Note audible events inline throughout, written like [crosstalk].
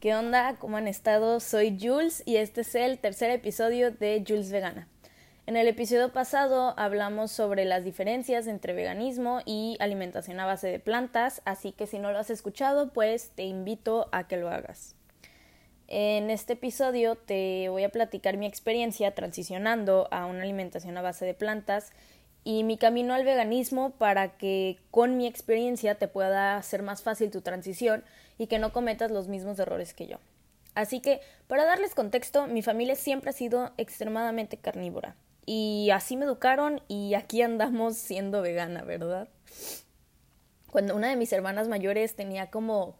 ¿Qué onda? ¿Cómo han estado? Soy Jules y este es el tercer episodio de Jules Vegana. En el episodio pasado hablamos sobre las diferencias entre veganismo y alimentación a base de plantas, así que si no lo has escuchado, pues te invito a que lo hagas. En este episodio te voy a platicar mi experiencia transicionando a una alimentación a base de plantas y mi camino al veganismo para que con mi experiencia te pueda hacer más fácil tu transición y que no cometas los mismos errores que yo. Así que, para darles contexto, mi familia siempre ha sido extremadamente carnívora. Y así me educaron y aquí andamos siendo vegana, ¿verdad? Cuando una de mis hermanas mayores tenía como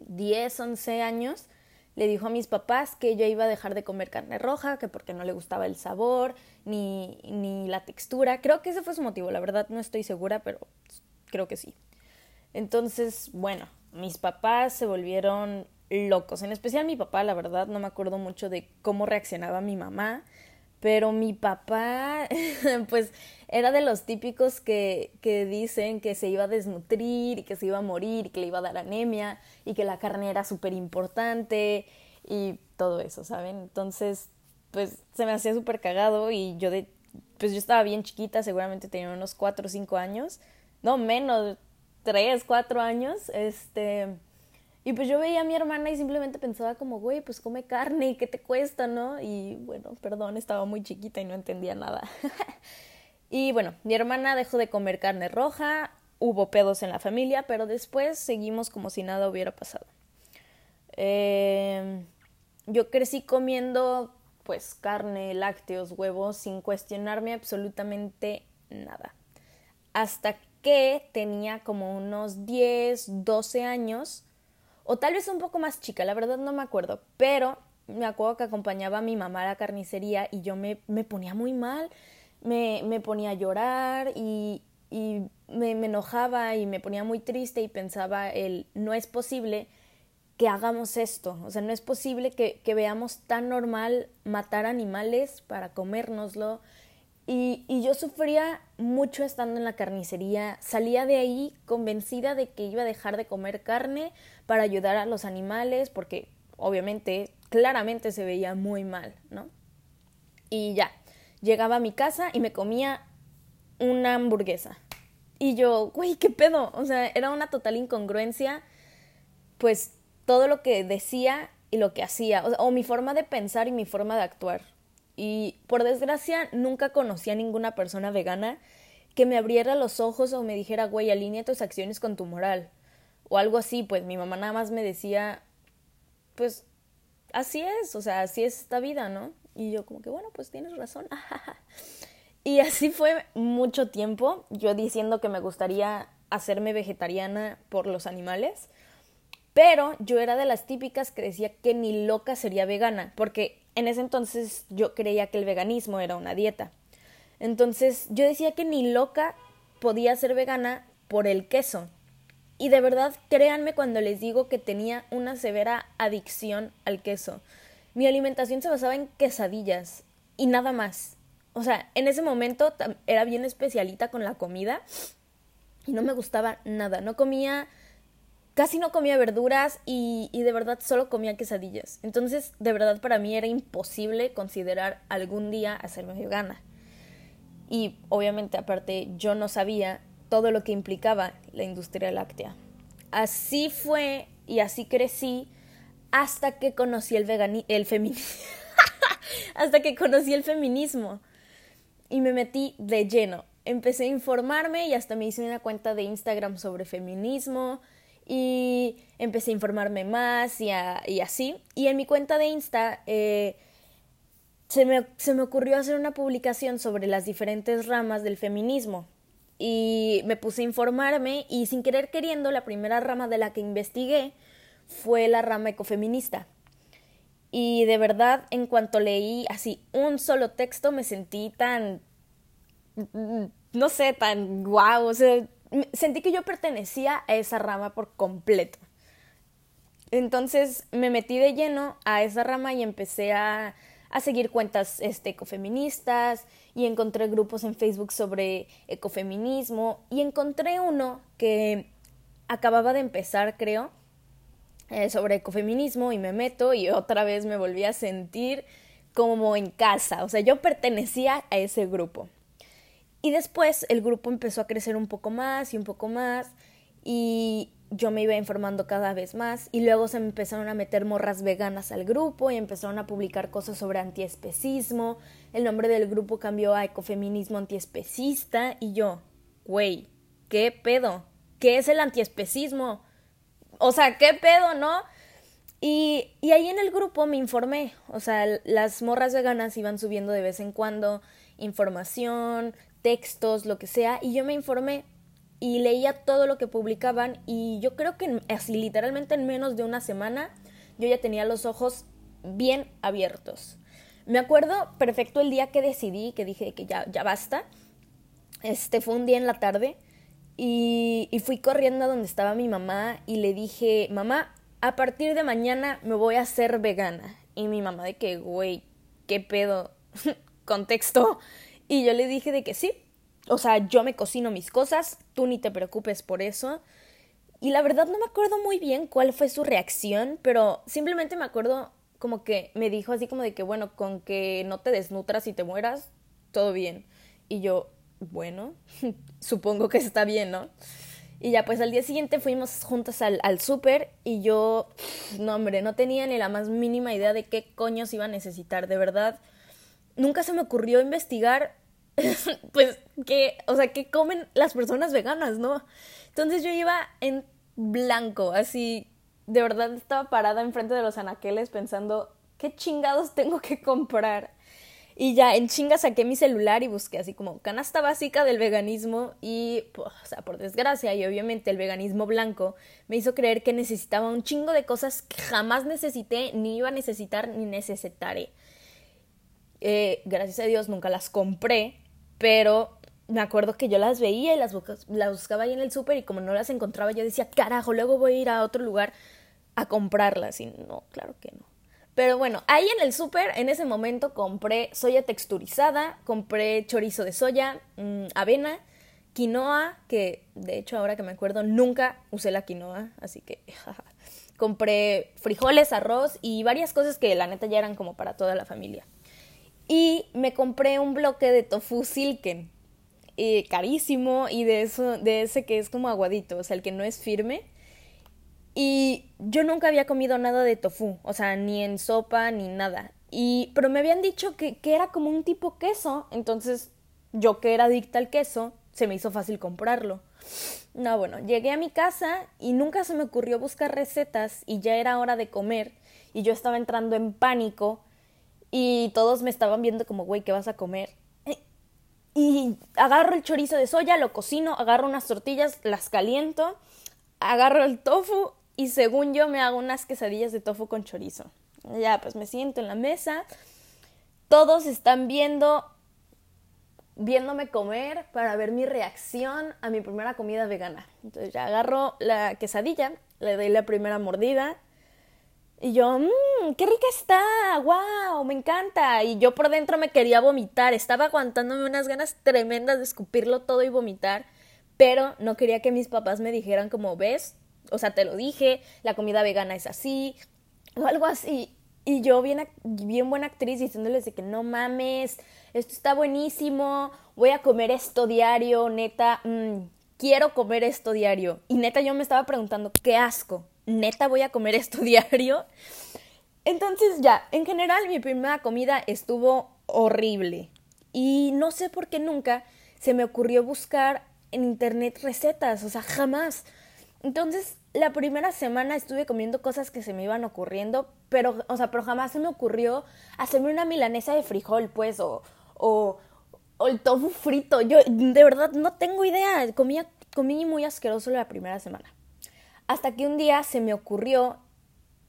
10, 11 años, le dijo a mis papás que ella iba a dejar de comer carne roja, que porque no le gustaba el sabor ni, ni la textura. Creo que ese fue su motivo, la verdad no estoy segura, pero creo que sí. Entonces, bueno, mis papás se volvieron locos, en especial mi papá, la verdad, no me acuerdo mucho de cómo reaccionaba mi mamá, pero mi papá, [laughs] pues, era de los típicos que, que dicen que se iba a desnutrir y que se iba a morir y que le iba a dar anemia y que la carne era súper importante y todo eso, ¿saben? Entonces, pues, se me hacía súper cagado y yo de, pues yo estaba bien chiquita, seguramente tenía unos cuatro o cinco años, no menos, tres, cuatro años, este, y pues yo veía a mi hermana y simplemente pensaba como, güey, pues come carne, ¿qué te cuesta, no? Y bueno, perdón, estaba muy chiquita y no entendía nada. [laughs] y bueno, mi hermana dejó de comer carne roja, hubo pedos en la familia, pero después seguimos como si nada hubiera pasado. Eh, yo crecí comiendo pues carne, lácteos, huevos, sin cuestionarme absolutamente nada. Hasta que tenía como unos 10, 12 años, o tal vez un poco más chica, la verdad no me acuerdo, pero me acuerdo que acompañaba a mi mamá a la carnicería y yo me, me ponía muy mal, me, me ponía a llorar y, y me, me, enojaba y me ponía muy triste y pensaba el no es posible que hagamos esto, o sea, no es posible que, que veamos tan normal matar animales para comérnoslo, y, yo sufría mucho estando en la carnicería. Salía de ahí convencida de que iba a dejar de comer carne para ayudar a los animales, porque obviamente, claramente se veía muy mal, ¿no? Y ya, llegaba a mi casa y me comía una hamburguesa. Y yo, güey, ¿qué pedo? O sea, era una total incongruencia, pues todo lo que decía y lo que hacía, o mi forma de pensar y mi forma de actuar. Y por desgracia nunca conocí a ninguna persona vegana que me abriera los ojos o me dijera, güey, alinea tus acciones con tu moral. O algo así, pues mi mamá nada más me decía, pues así es, o sea, así es esta vida, ¿no? Y yo como que, bueno, pues tienes razón. [laughs] y así fue mucho tiempo, yo diciendo que me gustaría hacerme vegetariana por los animales. Pero yo era de las típicas que decía que ni loca sería vegana, porque en ese entonces yo creía que el veganismo era una dieta. Entonces yo decía que ni loca podía ser vegana por el queso. Y de verdad, créanme cuando les digo que tenía una severa adicción al queso. Mi alimentación se basaba en quesadillas y nada más. O sea, en ese momento era bien especialita con la comida y no me gustaba nada. No comía casi no comía verduras y, de verdad solo comía quesadillas. Entonces, de verdad para mí era imposible considerar algún día hacerme vegana. Y obviamente aparte yo no sabía todo lo que implicaba la industria láctea. Así fue y así crecí hasta que conocí el vegani el feminismo. [laughs] hasta que conocí el feminismo y me metí de lleno. Empecé a informarme y hasta me hice una cuenta de Instagram sobre feminismo, y empecé a informarme más y, así. Y en mi cuenta de Insta eh, se, me, se me ocurrió hacer una publicación sobre las diferentes ramas del feminismo. Y me puse a informarme y sin querer queriendo la primera rama de la que investigué fue la rama ecofeminista. Y de verdad, en cuanto leí así un solo texto, me sentí tan, no sé, tan guau, o sea, sentí que yo pertenecía a esa rama por completo. Entonces me metí de lleno a esa rama y empecé a, a seguir cuentas este, ecofeministas y encontré grupos en Facebook sobre ecofeminismo y encontré uno que acababa de empezar, creo, eh, sobre ecofeminismo y me meto y otra vez me volví a sentir como en casa, o sea, yo pertenecía a ese grupo. Y después el grupo empezó a crecer un poco más y un poco más y yo me iba informando cada vez más y luego se me empezaron a meter morras veganas al grupo y empezaron a publicar cosas sobre antiespecismo. El nombre del grupo cambió a ecofeminismo antiespecista y yo, güey, ¿qué pedo? ¿Qué es el antiespecismo? O sea, ¿qué pedo, no? Y, y ahí en el grupo me informé, o sea, las morras veganas iban subiendo de vez en cuando información, textos, lo que sea, y yo me informé y leía todo lo que publicaban y yo creo que así literalmente en menos de una semana yo ya tenía los ojos bien abiertos. Me acuerdo perfecto el día que decidí, que dije que ya, ya basta. Este fue un día en la tarde y, y fui corriendo a donde estaba mi mamá y le dije, mamá, a partir de mañana me voy a hacer vegana. Y mi mamá de que, güey, ¿qué pedo? [laughs] Contexto. Y yo le dije de que sí, o sea, yo me cocino mis cosas, tú ni te preocupes por eso. Y la verdad no me acuerdo muy bien cuál fue su reacción, pero simplemente me acuerdo como que me dijo así como de que, bueno, con que no te desnutras y te mueras, todo bien. Y yo, bueno, [laughs] supongo que está bien, ¿no? Y ya pues al día siguiente fuimos juntas al, al súper y yo, [sniffs] no hombre, no tenía ni la más mínima idea de qué coños iba a necesitar, de verdad. Nunca se me ocurrió investigar [laughs] pues, que, o sea, que comen las personas veganas, ¿no? Entonces yo iba en blanco, así, de verdad estaba parada enfrente de los anaqueles pensando, ¿qué chingados tengo que comprar? Y ya en chinga saqué mi celular y busqué así como canasta básica del veganismo y, pues, o sea, por desgracia y obviamente el veganismo blanco me hizo creer que necesitaba un chingo de cosas que jamás necesité, ni iba a necesitar, ni necesitaré. Eh, gracias a Dios nunca las compré, pero me acuerdo que yo las veía y las, buscaba ahí en el súper y como no las encontraba yo decía, carajo, luego voy a ir a otro lugar a comprarlas y no, claro que no. Pero bueno, ahí en el súper, en ese momento compré soya texturizada, compré chorizo de soya, mm, avena, quinoa, que de hecho ahora que me acuerdo nunca usé la quinoa, así que compré frijoles, arroz y varias cosas que la neta ya eran como para toda la familia. Y me compré un bloque de tofu silken, carísimo y de, eso, de ese que es como aguadito, o sea, el que no es firme. Y yo nunca había comido nada de tofu, o sea, ni en sopa ni nada. Y, pero me habían dicho que, que era como un tipo queso, entonces yo que era adicta al queso, se me hizo fácil comprarlo. No, bueno, llegué a mi casa y nunca se me ocurrió buscar recetas y ya era hora de comer y yo estaba entrando en pánico y todos me estaban viendo como, güey, ¿qué vas a comer? Y agarro el chorizo de soya, lo cocino, agarro unas tortillas, las caliento, agarro el tofu y según yo me hago unas quesadillas de tofu con chorizo. Ya, pues me siento en la mesa, todos están viendo, viéndome comer para ver mi reacción a mi primera comida vegana. Entonces ya agarro la quesadilla, le doy la primera mordida, y yo, mmm, qué rica está, wow, me encanta. Y yo por dentro me quería vomitar, estaba aguantándome unas ganas tremendas de escupirlo todo y vomitar, pero no quería que mis papás me dijeran como, ves, o sea, te lo dije, la comida vegana es así, o algo así. Y yo bien, bien buena actriz diciéndoles de que no mames, esto está buenísimo, voy a comer esto diario, neta, mmm, quiero comer esto diario. Y neta yo me estaba preguntando, qué asco, neta voy a comer esto [laughs] diario. Entonces ya, en general mi primera comida estuvo horrible. Y no sé por qué nunca se me ocurrió buscar en internet recetas, o sea, jamás. Entonces, la primera semana estuve comiendo cosas que se me iban ocurriendo, pero, o sea, pero jamás se me ocurrió hacerme una milanesa de frijol, pues, o, o, o el tofu frito. Yo, de verdad, no tengo idea. Comía, comí muy asqueroso la primera semana. Hasta que un día se me ocurrió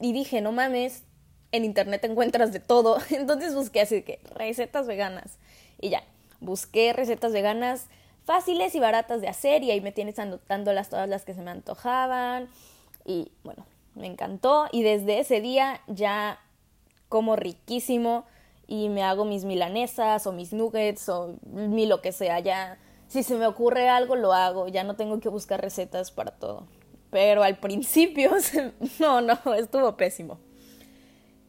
y dije, no mames, en internet encuentras de todo. [laughs] Entonces busqué así que recetas veganas. Y ya, busqué recetas veganas fáciles y baratas de hacer y ahí me tienes anotándolas todas las que se me antojaban. Y bueno, me encantó y desde ese día ya como riquísimo y me hago mis milanesas o mis nuggets o mi lo que sea. Ya si se me ocurre algo lo hago, ya no tengo que buscar recetas para todo. Pero al principio, [laughs] no, no, estuvo pésimo.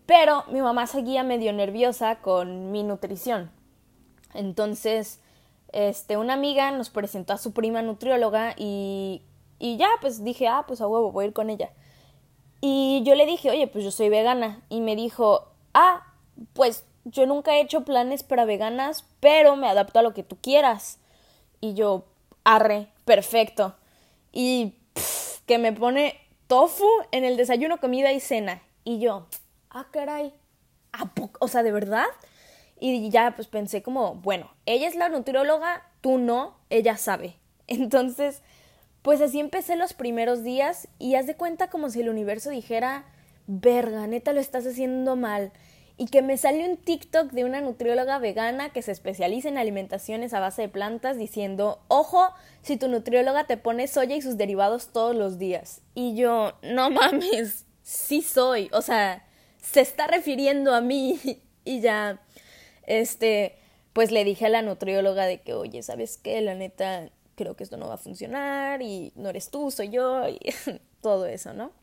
Pero mi mamá seguía medio nerviosa con mi nutrición. Entonces, este, una amiga nos presentó a su prima nutrióloga y, y ya, pues dije, ah, pues a huevo, voy a ir con ella. Y yo le dije, oye, pues yo soy vegana. Y me dijo, ah, pues yo nunca he hecho planes para veganas, pero me adapto a lo que tú quieras. Y yo, arre, perfecto. Y que me pone tofu en el desayuno, comida y cena. Y yo, ah, caray, o sea, ¿de verdad? Y ya pues pensé como, bueno, ella es la nutrióloga, tú no, ella sabe. [laughs] Entonces, pues así empecé los primeros días y haz de cuenta como si el universo dijera, verga, neta lo estás haciendo mal y que me salió un TikTok de una nutrióloga vegana que se especializa en alimentaciones a base de plantas diciendo, ojo, si tu nutrióloga te pone soya y sus derivados todos los días. Y yo, no mames, sí soy, o sea, se está refiriendo a mí [laughs] y ya, este, pues le dije a la nutrióloga de que, oye, ¿sabes qué? La neta, creo que esto no va a funcionar y no eres tú, soy yo [laughs] y todo eso, ¿no?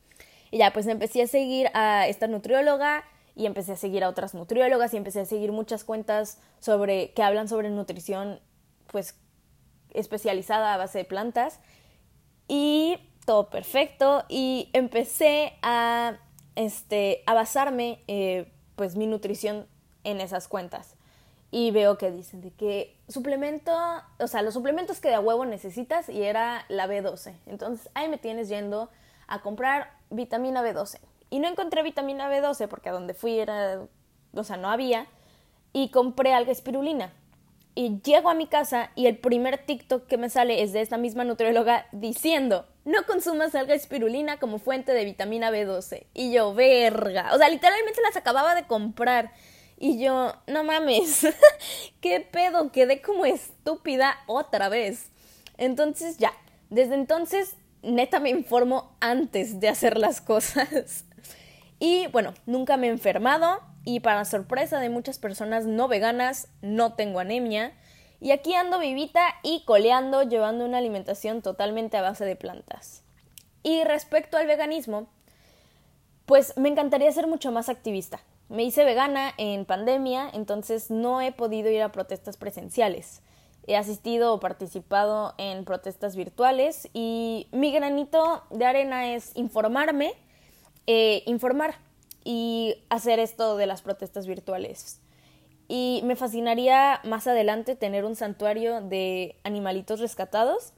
Y ya, pues empecé a seguir a esta nutrióloga y empecé a seguir a otras nutriólogas y empecé a seguir muchas cuentas sobre que hablan sobre nutrición pues especializada a base de plantas y todo perfecto y empecé a este basarme eh, pues mi nutrición en esas cuentas y veo que dicen de que suplemento, o sea, los suplementos que de huevo necesitas y era la B12. Entonces ahí me tienes yendo a comprar vitamina B12. Y no encontré vitamina B12 porque a donde fui era, o sea, no había. Y compré alga espirulina. Y llego a mi casa y el primer TikTok que me sale es de esta misma nutrióloga diciendo, no consumas alga espirulina como fuente de vitamina B12. Y yo, verga. O sea, literalmente las acababa de comprar. Y yo, no mames, [laughs] qué pedo, quedé como estúpida otra vez. Entonces ya, desde entonces neta me informo antes de hacer las cosas. [laughs] Y bueno, nunca me he enfermado y para sorpresa de muchas personas no veganas, no tengo anemia. Y aquí ando vivita y coleando, llevando una alimentación totalmente a base de plantas. Y respecto al veganismo, pues me encantaría ser mucho más activista. Me hice vegana en pandemia, entonces no he podido ir a protestas presenciales. He asistido o participado en protestas virtuales y mi granito de arena es informarme eh, informar y hacer esto de las protestas virtuales. Y me fascinaría más adelante tener un santuario de animalitos rescatados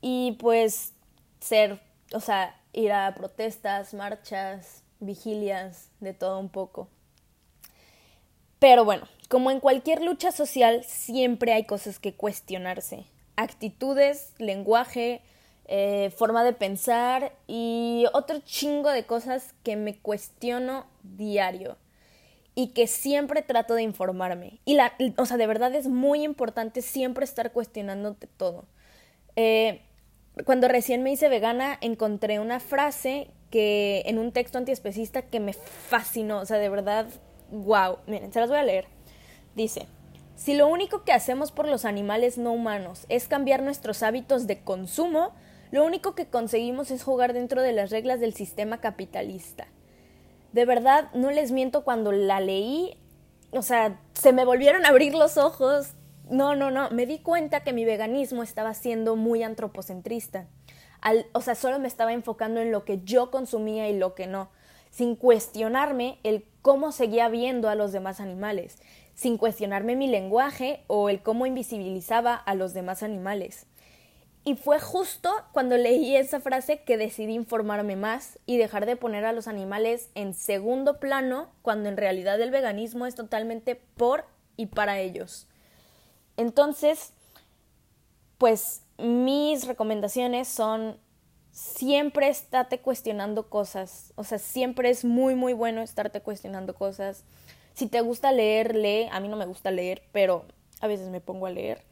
y pues ser, o sea, ir a protestas, marchas, vigilias, de todo un poco. Pero bueno, como en cualquier lucha social, siempre hay cosas que cuestionarse. Actitudes, lenguaje, eh, forma de pensar y otro chingo de cosas que me cuestiono diario y que siempre trato de informarme. Y la, o sea, de verdad es muy importante siempre estar cuestionándote todo. Eh, cuando recién me hice vegana, encontré una frase que en un texto antiespecista que me fascinó. O sea, de verdad, wow. Miren, se las voy a leer. Dice, si lo único que hacemos por los animales no humanos es cambiar nuestros hábitos de consumo, lo único que conseguimos es jugar dentro de las reglas del sistema capitalista. De verdad, no les miento cuando la leí, o sea, se me volvieron a abrir los ojos. No, no, no, me di cuenta que mi veganismo estaba siendo muy antropocentrista. o sea, solo me estaba enfocando en lo que yo consumía y lo que no, sin cuestionarme el cómo seguía viendo a los demás animales, sin cuestionarme mi lenguaje o el cómo invisibilizaba a los demás animales. Y fue justo cuando leí esa frase que decidí informarme más y dejar de poner a los animales en segundo plano cuando en realidad el veganismo es totalmente por y para ellos. Entonces, pues mis recomendaciones son siempre estate cuestionando cosas, o sea, siempre es muy muy bueno estarte cuestionando cosas. Si te gusta leer, lee, a mí no me gusta leer, pero a veces me pongo a leer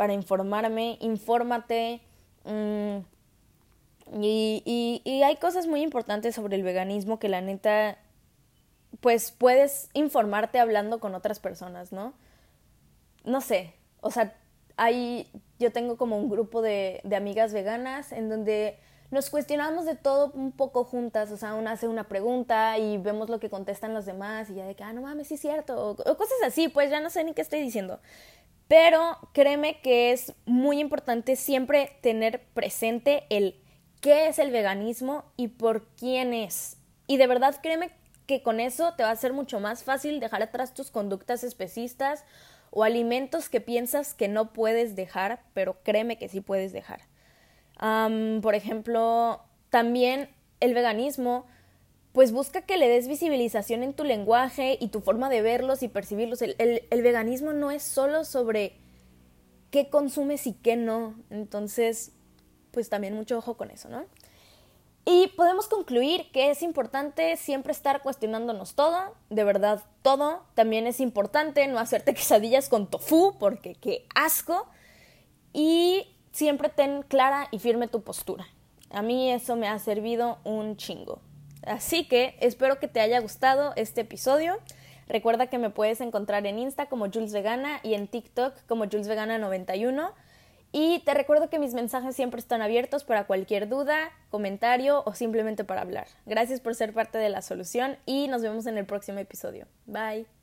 para informarme, infórmate. Mm, y, y, hay cosas muy importantes sobre el veganismo que la neta, pues puedes informarte hablando con otras personas, ¿no? No sé, o sea, hay, yo tengo como un grupo de, de amigas veganas en donde nos cuestionamos de todo un poco juntas, o sea, una hace una pregunta y vemos lo que contestan los demás y ya de que, ah, no mames, sí es cierto, o, cosas así, pues ya no sé ni qué estoy diciendo. Pero créeme que es muy importante siempre tener presente el qué es el veganismo y por quién es. Y de verdad créeme que con eso te va a ser mucho más fácil dejar atrás tus conductas especistas o alimentos que piensas que no puedes dejar, pero créeme que sí puedes dejar por ejemplo, también el veganismo, pues busca que le des visibilización en tu lenguaje y tu forma de verlos y percibirlos. El, veganismo no es solo sobre qué consumes y qué no. Entonces, pues también mucho ojo con eso, ¿no? Y podemos concluir que es importante siempre estar cuestionándonos todo, de verdad todo. También es importante no hacerte quesadillas con tofu, porque qué asco. Y siempre ten clara y firme tu postura. A mí eso me ha servido un chingo. Así que espero que te haya gustado este episodio. Recuerda que me puedes encontrar en Insta como Jules Vegana y en TikTok como Jules Vegana 91. Y te recuerdo que mis mensajes siempre están abiertos para cualquier duda, comentario o simplemente para hablar. Gracias por ser parte de la solución y nos vemos en el próximo episodio. Bye.